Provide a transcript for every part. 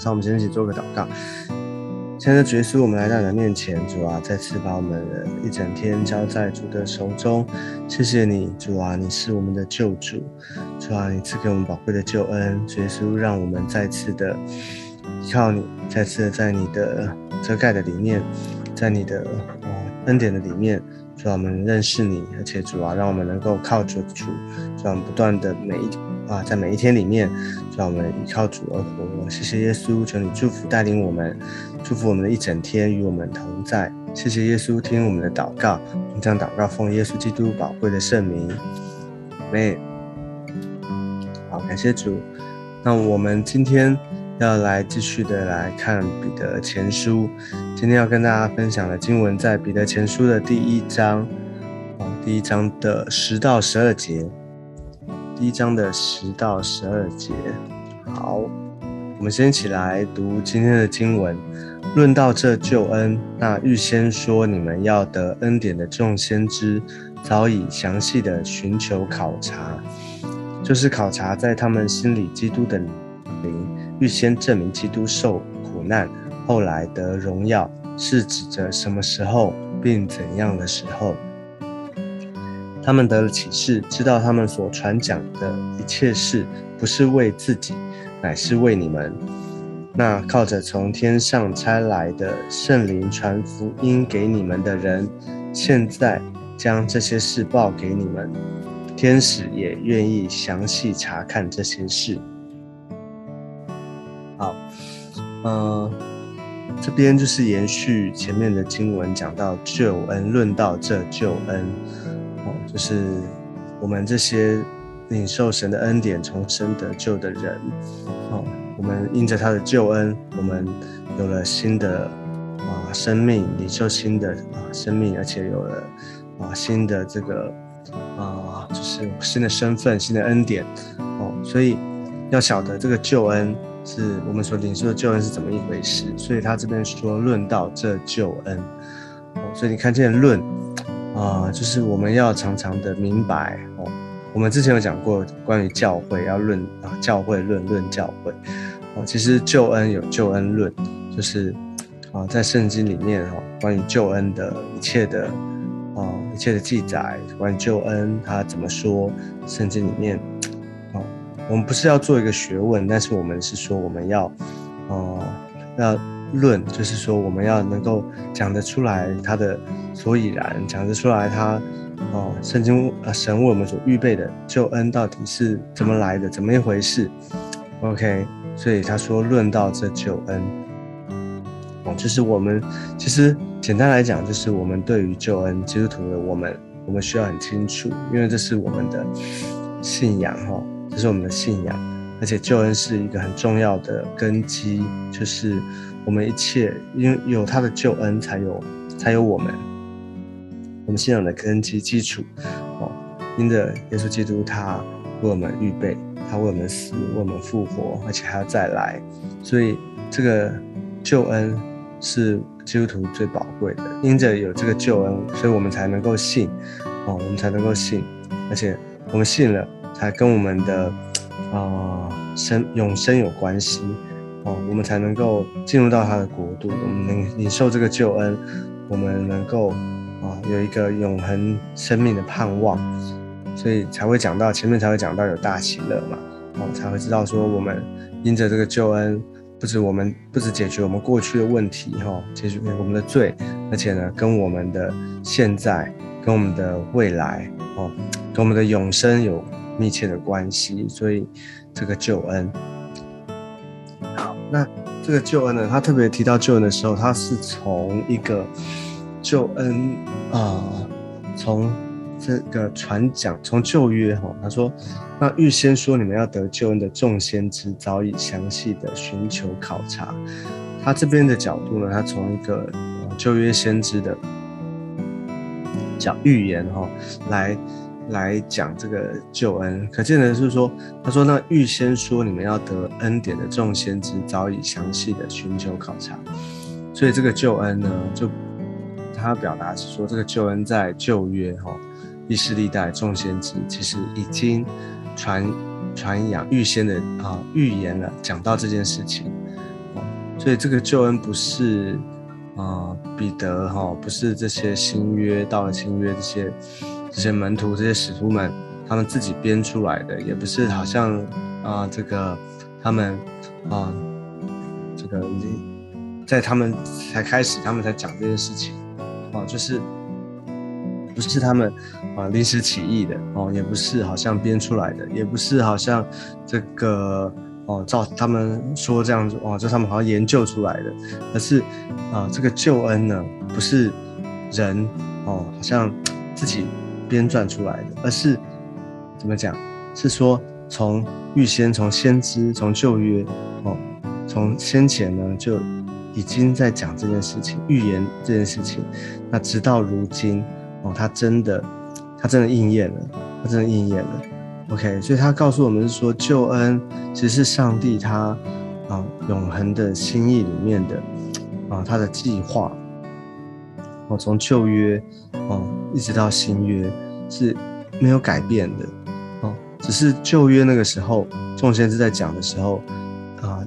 上我们先一起做个祷告。现在主耶稣，我们来到你的面前，主啊，再次把我们的一整天交在主的手中。谢谢你，主啊，你是我们的救主，主啊，你赐给我们宝贵的救恩。主耶稣，让我们再次的依靠你，再次的在你的遮盖的里面，在你的恩典的里面，主啊，我们认识你，而且主啊，让我们能够靠着主，主啊，不断的每一啊，在每一天里面，让，我们依靠主而活。谢谢耶稣，求你祝福带领我们。祝福我们的一整天与我们同在，谢谢耶稣听我们的祷告，我们将祷告奉耶稣基督宝贵的圣名，妹，好，感谢主。那我们今天要来继续的来看彼得前书，今天要跟大家分享的经文在彼得前书的第一章，哦，第一章的十到十二节，第一章的十到十二节。好，我们先起来读今天的经文。论到这救恩，那预先说你们要得恩典的众先知，早已详细的寻求考察，就是考察在他们心里基督的灵，预先证明基督受苦难，后来得荣耀，是指着什么时候，并怎样的时候。他们得了启示，知道他们所传讲的一切事，不是为自己，乃是为你们。那靠着从天上差来的圣灵传福音给你们的人，现在将这些事报给你们。天使也愿意详细查看这些事。好，嗯，这边就是延续前面的经文，讲到救恩，论到这救恩，就是我们这些领受神的恩典、重生得救的人，哦。我们因着他的救恩，我们有了新的啊生命，领受新的啊生命，而且有了啊新的这个啊就是新的身份、新的恩典哦。所以要晓得这个救恩是我们所领受的救恩是怎么一回事。所以他这边说论到这救恩哦，所以你看见论啊，就是我们要常常的明白哦。我们之前有讲过关于教会要论啊，教会论论教会哦。其实救恩有救恩论，就是啊，在圣经里面哈，关于救恩的一切的啊，一切的记载，关于救恩他怎么说，圣经里面啊，我们不是要做一个学问，但是我们是说我们要啊，要论，就是说我们要能够讲得出来他的所以然，讲得出来他哦，圣经啊，神为我们所预备的救恩到底是怎么来的，怎么一回事？OK。所以他说，论到这救恩，哦，就是我们其实简单来讲，就是我们对于救恩，基督徒的我们，我们需要很清楚，因为这是我们的信仰，哈，这是我们的信仰，而且救恩是一个很重要的根基，就是我们一切，因有他的救恩，才有才有我们，我们信仰的根基基础，哦，因着耶稣基督他为我们预备。他为我们死，为我们复活，而且还要再来，所以这个救恩是基督徒最宝贵的。因着有这个救恩，所以我们才能够信，哦，我们才能够信，而且我们信了，才跟我们的啊生永生有关系，哦，我们才能够进入到他的国度，我们能领受这个救恩，我们能够啊有一个永恒生命的盼望。所以才会讲到前面才会讲到有大喜乐嘛，哦，才会知道说我们因着这个救恩，不止我们不止解决我们过去的问题哈，解决我们的罪，而且呢，跟我们的现在、跟我们的未来哦，跟我们的永生有密切的关系。所以这个救恩，那这个救恩呢，他特别提到救恩的时候，他是从一个救恩啊，从。这个传讲从旧约哈，他说，那预先说你们要得救恩的众先知早已详细的寻求考察。他这边的角度呢，他从一个旧约先知的讲预言哈，来来讲这个救恩。可见的是说，他说那预先说你们要得恩典的众先知早已详细的寻求考察。所以这个救恩呢，就他表达是说，这个救恩在旧约哈。历世历代众先知其实已经传传扬预先的啊预言了，讲到这件事情，所以这个救恩不是啊彼得哈，不是这些新约到了新约这些这些门徒这些使徒们他们自己编出来的，也不是好像啊这个他们啊这个已经在他们才开始他们才讲这件事情啊，就是不是他们啊临时起意的哦，也不是好像编出来的，也不是好像这个。哦，照他们说这样子，哦，就他们好像研究出来的，而是啊，这个救恩呢，不是人哦，好像自己编撰出来的，而是怎么讲？是说从预先、从先知、从旧约哦，从先前呢就已经在讲这件事情，预言这件事情，那直到如今哦，他真的，他真的应验了，他真的应验了。OK，所以他告诉我们是说，救恩其实是上帝他啊永恒的心意里面的啊他的计划哦，从旧约哦一直到新约是没有改变的哦，只是旧约那个时候众先知在讲的时候啊，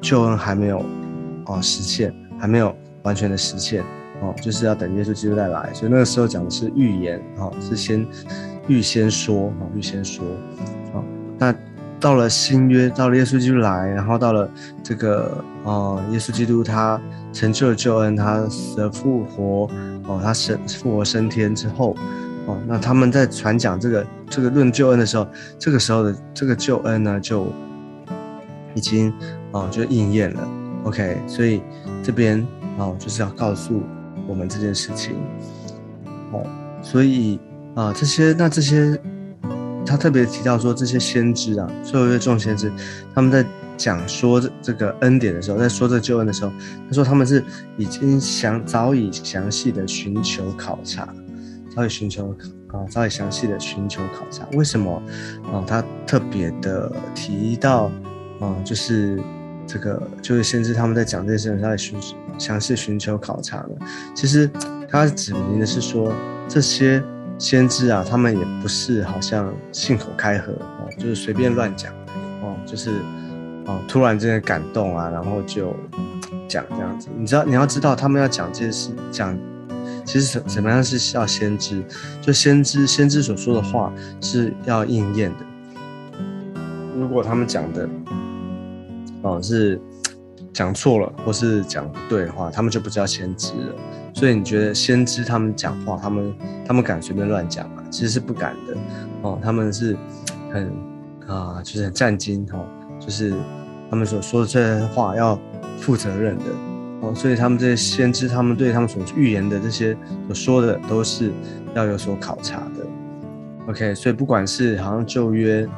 救恩还没有啊实现，还没有完全的实现哦，就是要等耶稣基督再来，所以那个时候讲的是预言啊，是先。预先说啊，预先说，啊，那到了新约，到了耶稣基督来，然后到了这个啊，耶稣基督他成就了救恩，他死而复活，哦，他升复活升天之后，哦，那他们在传讲这个这个论救恩的时候，这个时候的这个救恩呢，就已经啊就应验了。OK，所以这边哦就是要告诉我们这件事情，哦，所以。啊，这些那这些，他特别提到说，这些先知啊，所有的众先知，他们在讲说这这个恩典的时候，在说这个救恩的时候，他说他们是已经详早已详细的寻求考察，早已寻求啊，早已详细的寻求考察。为什么啊？他特别的提到啊，就是这个就是先知他们在讲这些事情，他寻详细寻求考察呢？其实他指明的是说这些。先知啊，他们也不是好像信口开河哦，就是随便乱讲哦，就是哦，突然之间感动啊，然后就讲这样子。你知道，你要知道，他们要讲这些事，讲其实什怎么样是要先知，就先知先知所说的话是要应验的。如果他们讲的哦是讲错了，或是讲不对的话，他们就不叫先知了。所以你觉得先知他们讲话，他们他们敢随便乱讲吗？其实是不敢的哦。他们是很啊，就是很战兢哦，就是他们所说的这些话要负责任的哦。所以他们这些先知，他们对他们所预言的这些所说的，都是要有所考察的。OK，所以不管是好像旧约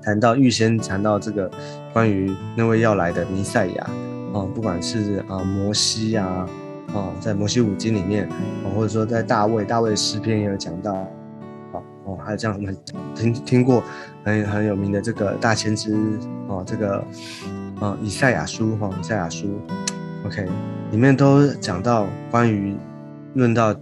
谈到预先谈到这个关于那位要来的弥赛亚哦，不管是啊摩西啊。啊，在摩西五经里面，啊，或者说在大卫大卫诗篇也有讲到，啊，哦，还有这样我们听听过很很有名的这个大先知，哦，这个，啊，以赛亚书，哈，以赛亚书，OK，里面都讲到关于论到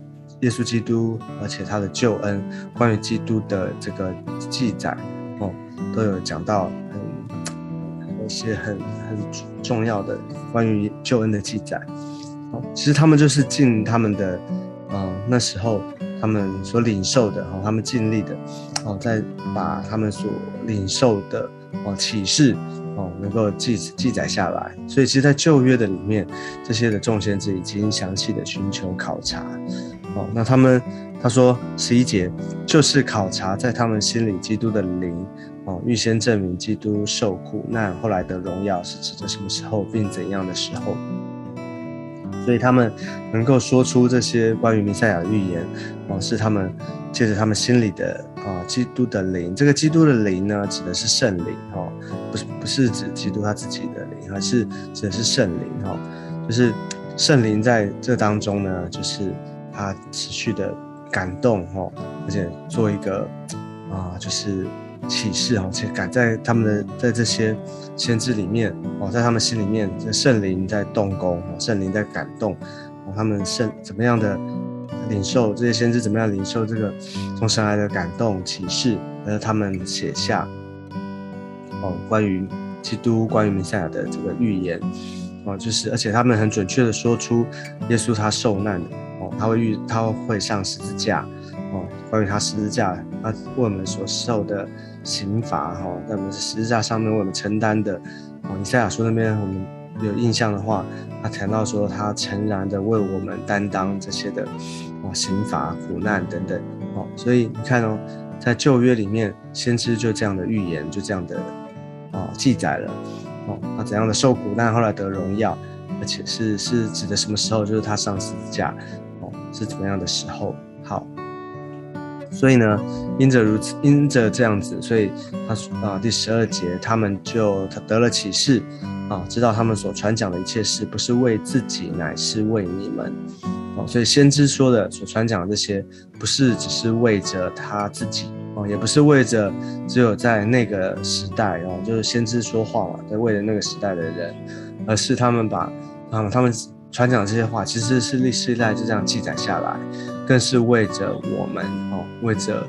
耶稣基督，而且他的救恩，关于基督的这个记载，哦，都有讲到很一些很很重要的关于救恩的记载。其实他们就是尽他们的，呃，那时候他们所领受的，哦，他们尽力的，哦，在把他们所领受的，哦，启示，哦，能够记记载下来。所以，其实，在旧约的里面，这些的众先知已经详细的寻求考察，哦，那他们他说十一节就是考察在他们心里基督的灵，哦，预先证明基督受苦难后来的荣耀是指着什么时候，并怎样的时候。所以他们能够说出这些关于弥赛亚的预言，哦，是他们借着他们心里的啊，基督的灵。这个基督的灵呢，指的是圣灵，哦，不是不是指基督他自己的灵，而是指的是圣灵，哈，就是圣灵在这当中呢，就是他持续的感动，哈，而且做一个啊，就是。启示哦，且感在他们的在这些先知里面哦，在他们心里面，这圣灵在动工，圣灵在感动，哦，他们圣怎么样的领受这些先知怎么样领受这个从神来的感动启示，而他们写下哦关于基督关于弥赛亚的这个预言哦，就是而且他们很准确的说出耶稣他受难哦，他会遇他会上十字架哦，关于他十字架他为我们所受的刑罚哈，在我们十字架上面为我们承担的哦，弥赛亚书那边我们有印象的话，他谈到说他诚然的为我们担当这些的哦刑罚苦难等等哦，所以你看哦。在旧约里面，先知就这样的预言，就这样的啊记载了哦，他怎样的受苦难，后来得荣耀，而且是是指的什么时候？就是他上十字架哦，是怎么样的时候？好，所以呢，因着如此，因着这样子，所以他啊第十二节，他们就他得了启示啊，知道他们所传讲的一切事，不是为自己，乃是为你们。哦所以先知说的所传讲的这些，不是只是为着他自己哦，也不是为着只有在那个时代哦，就是先知说话嘛，在为了那个时代的人，而是他们把啊他们传讲这些话，其实是历史代就这样记载下来，更是为着我们哦，为着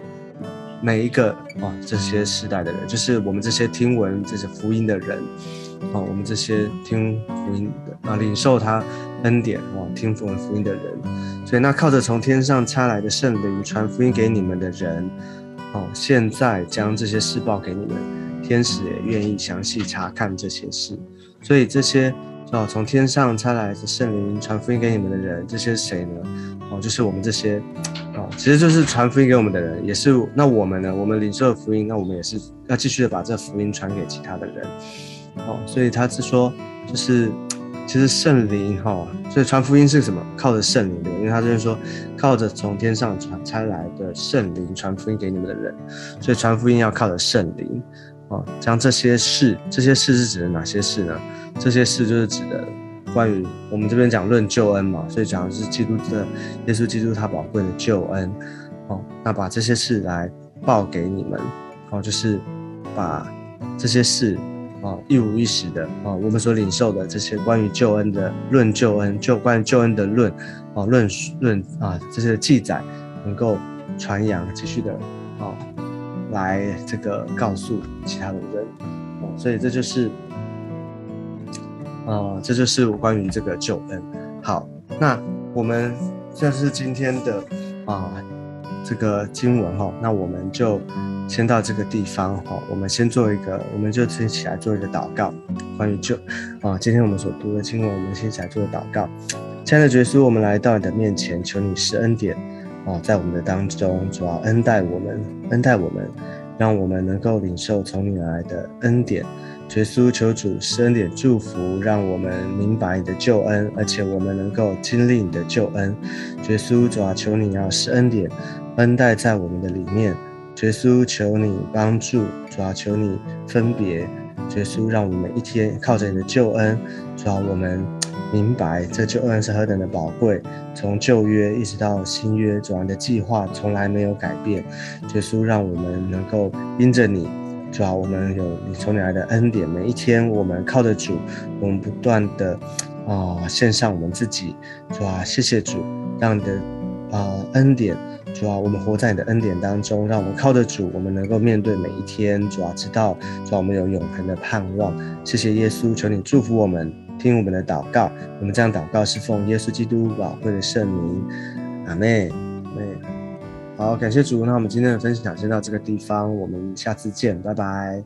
每一个哦这些时代的人，就是我们这些听闻这些福音的人。哦，我们这些听福音的啊，领受他恩典哦，听福音福音的人，所以那靠着从天上差来的圣灵传福音给你们的人，哦，现在将这些事报给你们，天使也愿意详细查看这些事。所以这些哦，从天上差来的圣灵传福音给你们的人，这些谁呢？哦，就是我们这些哦，其实就是传福音给我们的人，也是那我们呢，我们领受了福音，那我们也是要继续的把这福音传给其他的人。哦，所以他是说，就是其实圣灵哈，所以传福音是什么？靠着圣灵的，因为他就是说，靠着从天上传差来的圣灵传福音给你们的人，所以传福音要靠着圣灵。哦，将这些事，这些事是指的哪些事呢？这些事就是指的关于我们这边讲论救恩嘛，所以讲的是基督的耶稣基督他宝贵的救恩。哦，那把这些事来报给你们，哦，就是把这些事。啊，一五一十的啊，我们所领受的这些关于救恩的论救恩，就关于救恩的论啊，论论啊，这些记载能够传扬，继续的啊，来这个告诉其他的人，所以这就是啊，这就是关于这个救恩。好，那我们这是今天的啊这个经文哈，那我们就。先到这个地方哈，我们先做一个，我们就先起来做一个祷告。关于就啊，今天我们所读的经文，我们先起来做个祷告。亲爱的耶稣，我们来到你的面前，求你施恩典啊，在我们的当中，主要恩待我们，恩待我们，让我们能够领受从你来的恩典。耶稣，求主施恩典祝福，让我们明白你的救恩，而且我们能够经历你的救恩。耶稣，主要求你要施恩典，恩待在我们的里面。耶稣，求你帮助，主要求你分别。耶稣，让我们一天靠着你的救恩，主要我们明白这救恩是何等的宝贵。从旧约一直到新约，主要的计划从来没有改变。耶稣，让我们能够因着你，主要我们有你从你来的恩典。每一天，我们靠着主，我们不断的啊献上我们自己。主啊，谢谢主，让你的啊恩典。主啊，我们活在你的恩典当中，让我们靠得主，我们能够面对每一天。主啊，知道主啊，我们有永恒的盼望。谢谢耶稣，求你祝福我们，听我们的祷告。我们这样祷告是奉耶稣基督宝贵的圣名，阿妹，阿妹。好，感谢主。那我们今天的分享先到这个地方，我们下次见，拜拜。